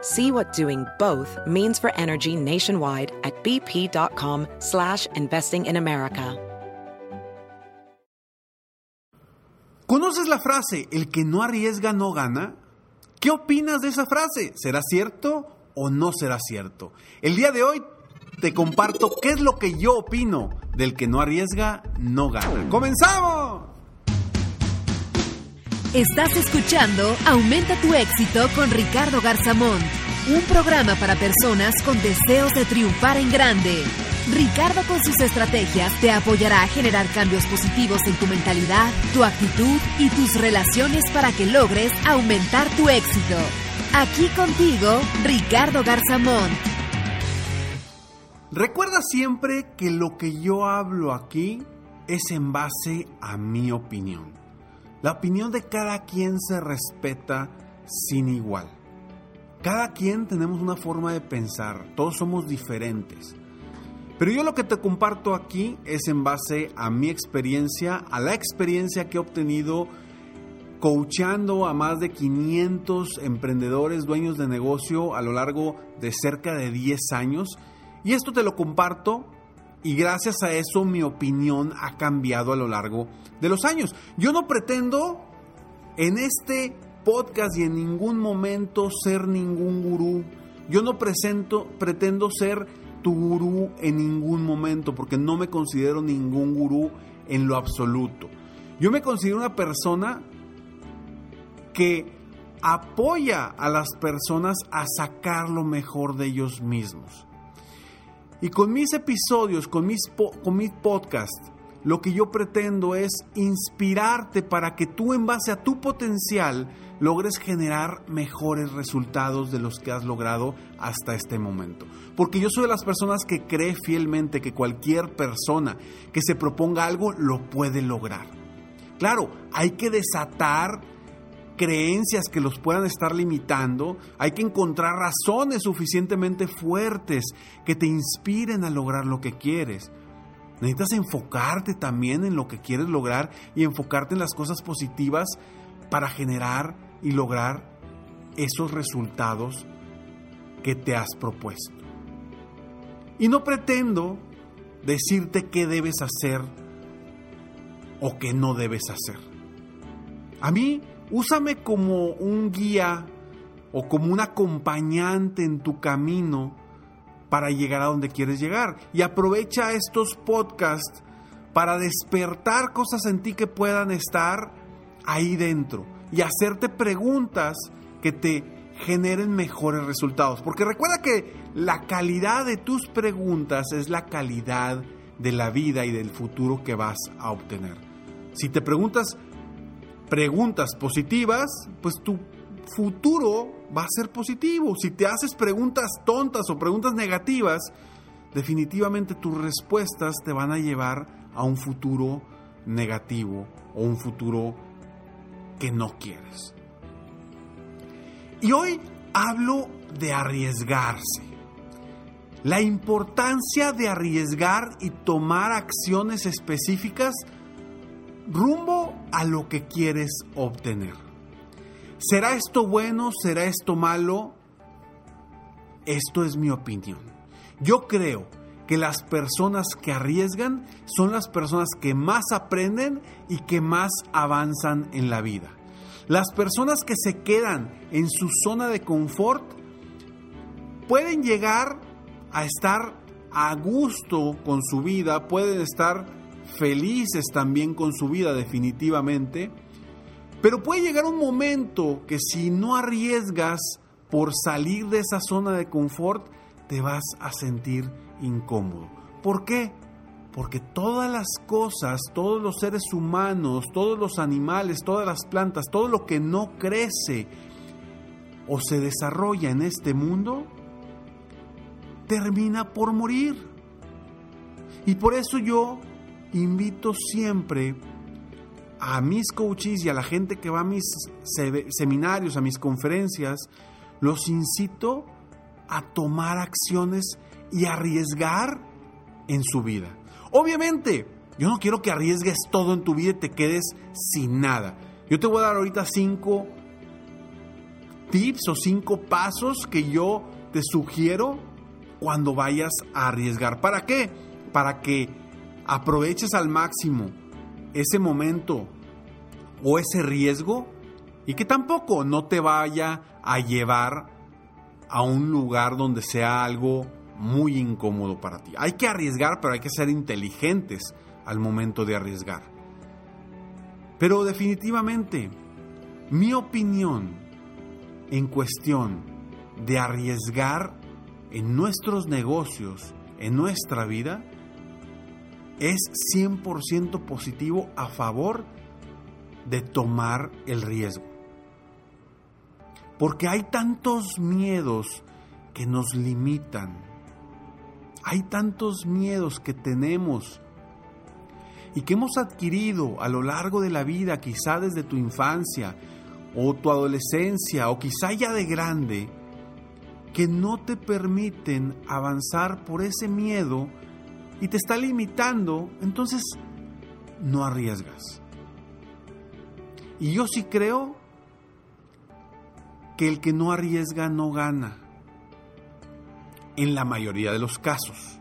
See what doing both means for energy nationwide at bp.com slash investing in America. ¿Conoces la frase, el que no arriesga no gana? ¿Qué opinas de esa frase? ¿Será cierto o no será cierto? El día de hoy te comparto qué es lo que yo opino del que no arriesga no gana. ¡Comenzamos! Estás escuchando Aumenta tu éxito con Ricardo Garzamón, un programa para personas con deseos de triunfar en grande. Ricardo con sus estrategias te apoyará a generar cambios positivos en tu mentalidad, tu actitud y tus relaciones para que logres aumentar tu éxito. Aquí contigo, Ricardo Garzamón. Recuerda siempre que lo que yo hablo aquí es en base a mi opinión. La opinión de cada quien se respeta sin igual. Cada quien tenemos una forma de pensar, todos somos diferentes. Pero yo lo que te comparto aquí es en base a mi experiencia, a la experiencia que he obtenido coachando a más de 500 emprendedores, dueños de negocio a lo largo de cerca de 10 años. Y esto te lo comparto y gracias a eso mi opinión ha cambiado a lo largo de los años. Yo no pretendo en este podcast y en ningún momento ser ningún gurú. Yo no presento, pretendo ser tu gurú en ningún momento porque no me considero ningún gurú en lo absoluto. Yo me considero una persona que apoya a las personas a sacar lo mejor de ellos mismos. Y con mis episodios, con mis, con mis podcasts, lo que yo pretendo es inspirarte para que tú en base a tu potencial logres generar mejores resultados de los que has logrado hasta este momento. Porque yo soy de las personas que cree fielmente que cualquier persona que se proponga algo lo puede lograr. Claro, hay que desatar creencias que los puedan estar limitando, hay que encontrar razones suficientemente fuertes que te inspiren a lograr lo que quieres. Necesitas enfocarte también en lo que quieres lograr y enfocarte en las cosas positivas para generar y lograr esos resultados que te has propuesto. Y no pretendo decirte qué debes hacer o qué no debes hacer. A mí Úsame como un guía o como un acompañante en tu camino para llegar a donde quieres llegar. Y aprovecha estos podcasts para despertar cosas en ti que puedan estar ahí dentro y hacerte preguntas que te generen mejores resultados. Porque recuerda que la calidad de tus preguntas es la calidad de la vida y del futuro que vas a obtener. Si te preguntas preguntas positivas, pues tu futuro va a ser positivo. Si te haces preguntas tontas o preguntas negativas, definitivamente tus respuestas te van a llevar a un futuro negativo o un futuro que no quieres. Y hoy hablo de arriesgarse. La importancia de arriesgar y tomar acciones específicas rumbo a lo que quieres obtener. ¿Será esto bueno? ¿Será esto malo? Esto es mi opinión. Yo creo que las personas que arriesgan son las personas que más aprenden y que más avanzan en la vida. Las personas que se quedan en su zona de confort pueden llegar a estar a gusto con su vida, pueden estar felices también con su vida definitivamente, pero puede llegar un momento que si no arriesgas por salir de esa zona de confort, te vas a sentir incómodo. ¿Por qué? Porque todas las cosas, todos los seres humanos, todos los animales, todas las plantas, todo lo que no crece o se desarrolla en este mundo, termina por morir. Y por eso yo invito siempre a mis coaches y a la gente que va a mis seminarios, a mis conferencias, los incito a tomar acciones y arriesgar en su vida. Obviamente, yo no quiero que arriesgues todo en tu vida y te quedes sin nada. Yo te voy a dar ahorita cinco tips o cinco pasos que yo te sugiero cuando vayas a arriesgar. ¿Para qué? Para que aproveches al máximo ese momento o ese riesgo y que tampoco no te vaya a llevar a un lugar donde sea algo muy incómodo para ti. Hay que arriesgar, pero hay que ser inteligentes al momento de arriesgar. Pero definitivamente, mi opinión en cuestión de arriesgar en nuestros negocios, en nuestra vida, es 100% positivo a favor de tomar el riesgo. Porque hay tantos miedos que nos limitan. Hay tantos miedos que tenemos y que hemos adquirido a lo largo de la vida, quizá desde tu infancia o tu adolescencia o quizá ya de grande, que no te permiten avanzar por ese miedo y te está limitando, entonces no arriesgas. Y yo sí creo que el que no arriesga no gana, en la mayoría de los casos.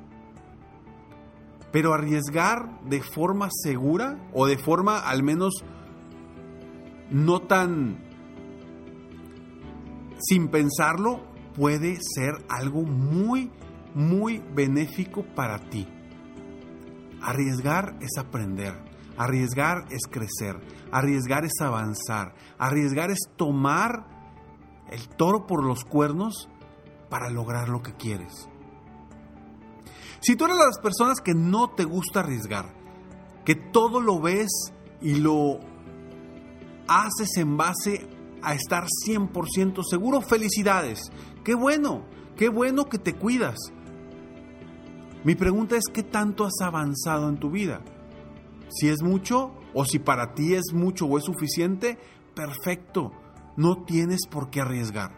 Pero arriesgar de forma segura o de forma al menos no tan sin pensarlo puede ser algo muy, muy benéfico para ti. Arriesgar es aprender, arriesgar es crecer, arriesgar es avanzar, arriesgar es tomar el toro por los cuernos para lograr lo que quieres. Si tú eres de las personas que no te gusta arriesgar, que todo lo ves y lo haces en base a estar 100% seguro, felicidades. Qué bueno, qué bueno que te cuidas. Mi pregunta es, ¿qué tanto has avanzado en tu vida? Si es mucho o si para ti es mucho o es suficiente, perfecto, no tienes por qué arriesgar.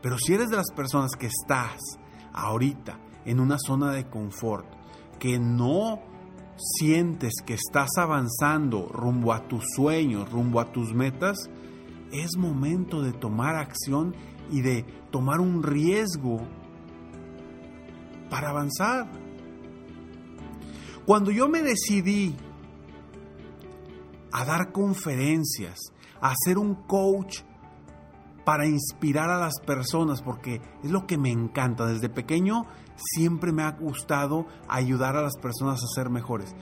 Pero si eres de las personas que estás ahorita en una zona de confort, que no sientes que estás avanzando rumbo a tus sueños, rumbo a tus metas, es momento de tomar acción y de tomar un riesgo para avanzar. Cuando yo me decidí a dar conferencias, a ser un coach para inspirar a las personas, porque es lo que me encanta. Desde pequeño siempre me ha gustado ayudar a las personas a ser mejores.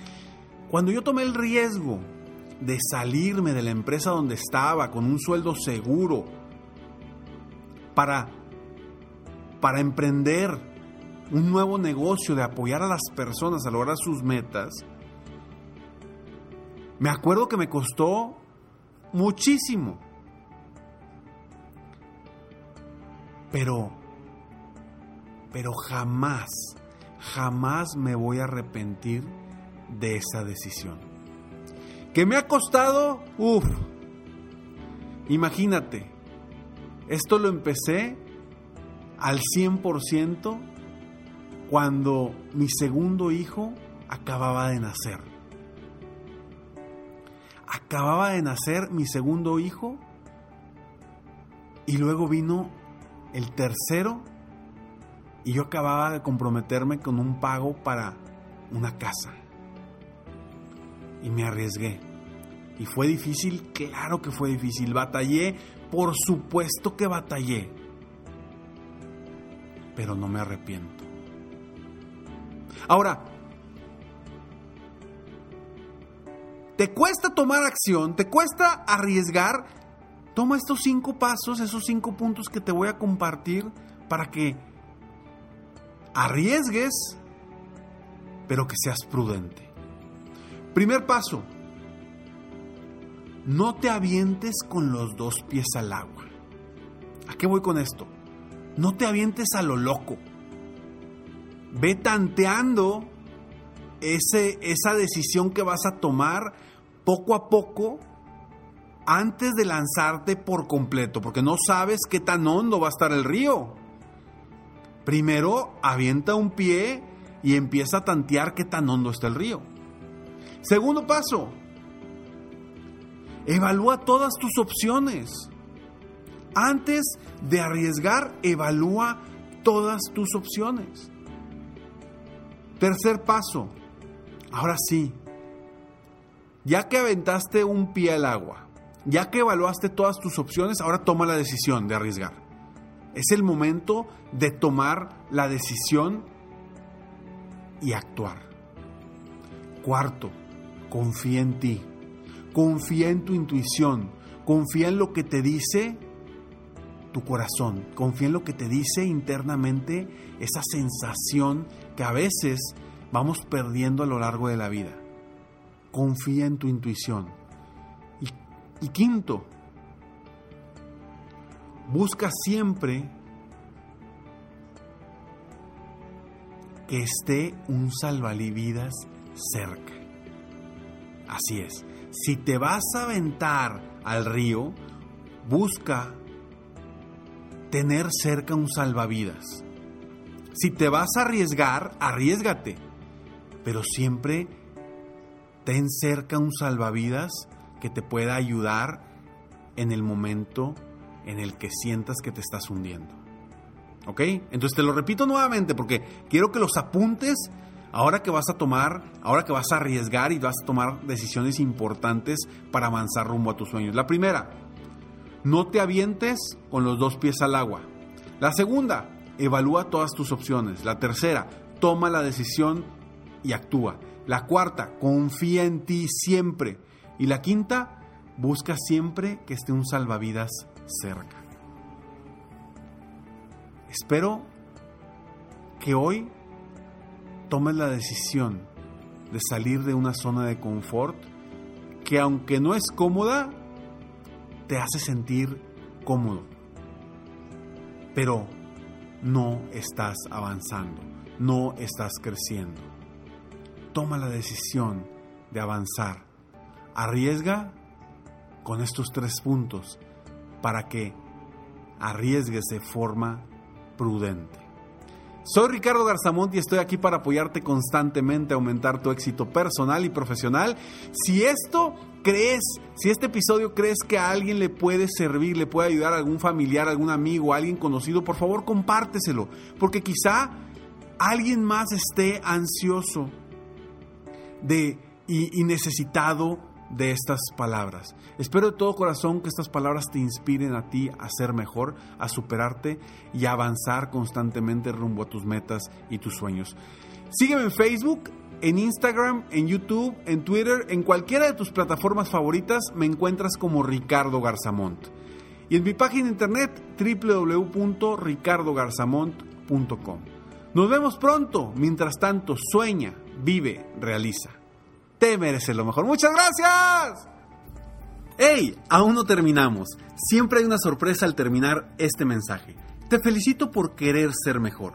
Cuando yo tomé el riesgo de salirme de la empresa donde estaba con un sueldo seguro para, para emprender un nuevo negocio de apoyar a las personas a lograr sus metas, me acuerdo que me costó muchísimo. Pero, pero jamás, jamás me voy a arrepentir de esa decisión. ¿Que me ha costado? Uf. Imagínate, esto lo empecé al 100% cuando mi segundo hijo acababa de nacer. Acababa de nacer mi segundo hijo y luego vino el tercero y yo acababa de comprometerme con un pago para una casa. Y me arriesgué. Y fue difícil, claro que fue difícil. Batallé, por supuesto que batallé. Pero no me arrepiento. Ahora, te cuesta tomar acción, te cuesta arriesgar, toma estos cinco pasos, esos cinco puntos que te voy a compartir para que arriesgues, pero que seas prudente. Primer paso, no te avientes con los dos pies al agua. ¿A qué voy con esto? No te avientes a lo loco. Ve tanteando ese, esa decisión que vas a tomar poco a poco antes de lanzarte por completo, porque no sabes qué tan hondo va a estar el río. Primero avienta un pie y empieza a tantear qué tan hondo está el río. Segundo paso, evalúa todas tus opciones. Antes de arriesgar, evalúa todas tus opciones. Tercer paso, ahora sí, ya que aventaste un pie al agua, ya que evaluaste todas tus opciones, ahora toma la decisión de arriesgar. Es el momento de tomar la decisión y actuar. Cuarto, confía en ti, confía en tu intuición, confía en lo que te dice tu corazón, confía en lo que te dice internamente esa sensación que a veces vamos perdiendo a lo largo de la vida. Confía en tu intuición. Y, quinto, busca siempre que esté un salvavidas cerca. Así es. Si te vas a aventar al río, busca tener cerca un salvavidas. Si te vas a arriesgar, arriesgate. Pero siempre ten cerca un salvavidas que te pueda ayudar en el momento en el que sientas que te estás hundiendo. ¿Ok? Entonces te lo repito nuevamente porque quiero que los apuntes ahora que vas a tomar, ahora que vas a arriesgar y vas a tomar decisiones importantes para avanzar rumbo a tus sueños. La primera, no te avientes con los dos pies al agua. La segunda, evalúa todas tus opciones. La tercera, toma la decisión y actúa. La cuarta, confía en ti siempre. Y la quinta, busca siempre que esté un salvavidas cerca. Espero que hoy tomes la decisión de salir de una zona de confort que aunque no es cómoda, te hace sentir cómodo. Pero no estás avanzando, no estás creciendo. Toma la decisión de avanzar. Arriesga con estos tres puntos para que arriesgues de forma prudente. Soy Ricardo Garzamont y estoy aquí para apoyarte constantemente a aumentar tu éxito personal y profesional. Si esto crees, si este episodio crees que a alguien le puede servir, le puede ayudar a algún familiar, algún amigo, alguien conocido, por favor compárteselo, porque quizá alguien más esté ansioso de y, y necesitado de estas palabras. Espero de todo corazón que estas palabras te inspiren a ti a ser mejor, a superarte y a avanzar constantemente rumbo a tus metas y tus sueños. Sígueme en Facebook, en Instagram, en YouTube, en Twitter, en cualquiera de tus plataformas favoritas me encuentras como Ricardo Garzamont. Y en mi página internet www.ricardogarzamont.com. Nos vemos pronto. Mientras tanto, sueña, vive, realiza te mereces lo mejor. Muchas gracias. ¡Hey! Aún no terminamos. Siempre hay una sorpresa al terminar este mensaje. Te felicito por querer ser mejor.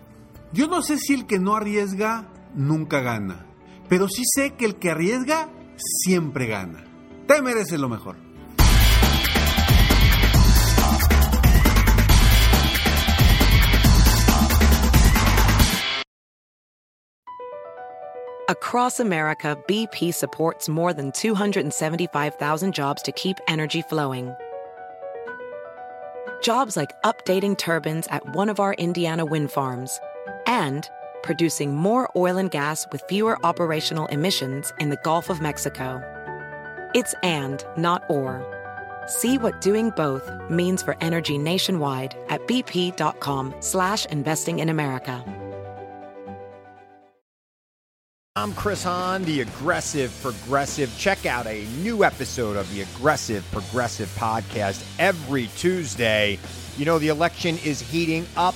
Yo no sé si el que no arriesga nunca gana, pero sí sé que el que arriesga siempre gana. Te mereces lo mejor. Across America, BP supports more than 275,000 jobs to keep energy flowing. Jobs like updating turbines at one of our Indiana wind farms and producing more oil and gas with fewer operational emissions in the Gulf of Mexico. It's and, not or. See what doing both means for energy nationwide at bp.com slash investing in America. I'm Chris Hahn, the Aggressive Progressive. Check out a new episode of the Aggressive Progressive podcast every Tuesday. You know, the election is heating up